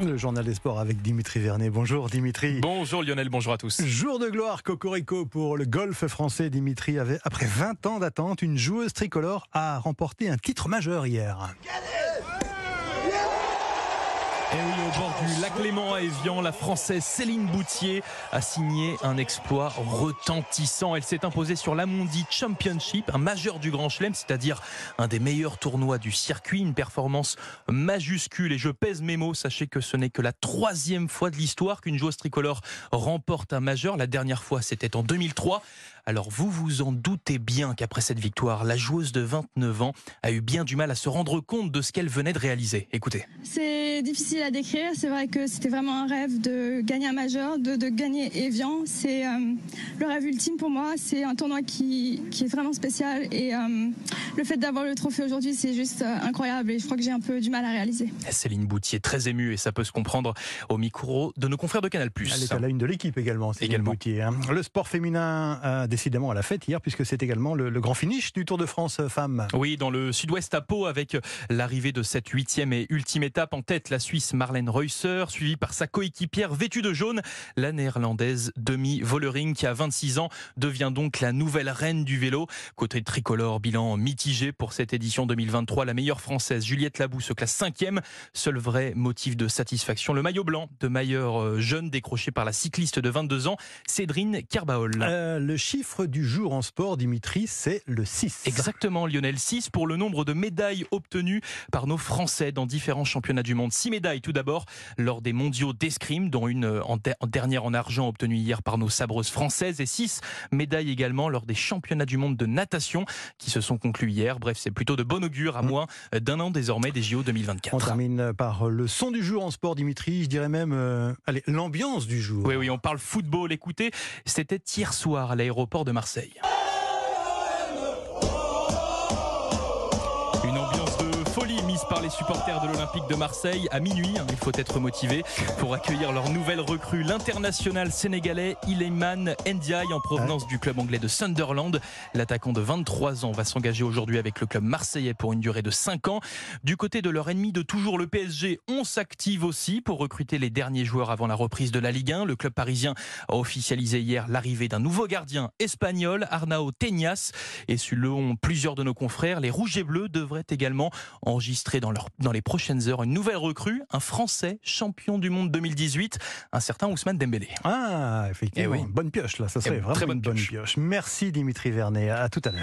Le journal des sports avec Dimitri Vernet. Bonjour Dimitri. Bonjour Lionel, bonjour à tous. Jour de gloire Cocorico pour le golf français. Dimitri avait, après 20 ans d'attente, une joueuse tricolore a remporté un titre majeur hier. Et oui, au bord du lac à Evian, la Française Céline Boutier a signé un exploit retentissant. Elle s'est imposée sur l'Amondi Championship, un majeur du Grand Chelem, c'est-à-dire un des meilleurs tournois du circuit, une performance majuscule. Et je pèse mes mots, sachez que ce n'est que la troisième fois de l'histoire qu'une joueuse tricolore remporte un majeur. La dernière fois, c'était en 2003. Alors vous vous en doutez bien qu'après cette victoire, la joueuse de 29 ans a eu bien du mal à se rendre compte de ce qu'elle venait de réaliser. Écoutez. Difficile à décrire. C'est vrai que c'était vraiment un rêve de gagner un majeur, de, de gagner Evian. C'est euh, le rêve ultime pour moi. C'est un tournoi qui, qui, est vraiment spécial et euh, le fait d'avoir le trophée aujourd'hui, c'est juste euh, incroyable et je crois que j'ai un peu du mal à réaliser. Céline Boutier, très émue et ça peut se comprendre au micro de nos confrères de Canal+. Elle est à la une de l'équipe également, Céline Également. Boutier. hein. Le sport féminin a décidément à la fête hier puisque c'est également le, le grand finish du Tour de France femmes. Oui, dans le sud-ouest à Pau, avec l'arrivée de cette huitième et ultime étape en tête, la Suisse Marlène Reusser, suivie par sa coéquipière vêtue de jaune, la néerlandaise Demi Vollering, qui a 26 ans, devient donc la nouvelle reine du vélo. Côté tricolore, bilan mitigé pour cette édition 2023. La meilleure française, Juliette Labou, se classe cinquième. Seul vrai motif de satisfaction, le maillot blanc de meilleure euh, jeune décroché par la cycliste de 22 ans, Cédrine Kerbaol. Euh, le chiffre du jour en sport, Dimitri, c'est le 6. Exactement, Lionel 6 pour le nombre de médailles obtenues par nos Français dans différents championnats du monde. 6 médailles tout d'abord lors des mondiaux d'escrime, dont une en, de- en dernière en argent obtenue hier par nos sabreuses françaises, et 6 médailles également lors des championnats du monde de natation qui se sont conclus hier. Bref, c'est plutôt de bon augure à moins d'un an désormais des JO On 2024. termine par le son du jour en sport, Dimitri. Je dirais même, euh, allez, l'ambiance du jour. Oui, oui, on parle football. Écoutez, c'était hier soir à l'aéroport de Marseille. Par les supporters de l'Olympique de Marseille à minuit. hein, il faut être motivé pour accueillir leur nouvelle recrue, l'international sénégalais Ileman Ndiaye en provenance du club anglais de Sunderland. L'attaquant de 23 ans va s'engager aujourd'hui avec le club marseillais pour une durée de 5 ans. Du côté de leur ennemi de toujours, le PSG, on s'active aussi pour recruter les derniers joueurs avant la reprise de la Ligue 1. Le club parisien a officialisé hier l'arrivée d'un nouveau gardien espagnol, Arnao Teñas. Et selon plusieurs de nos confrères, les Rouges et Bleus devraient également enregistrer dans, leur, dans les prochaines heures une nouvelle recrue, un Français champion du monde 2018, un certain Ousmane Dembélé. Ah, effectivement. Eh oui. Bonne pioche, là. Ça serait Eh, vraiment très bonne une bonne pioche. pioche. Merci, Dimitri Vernet. À tout à l'heure.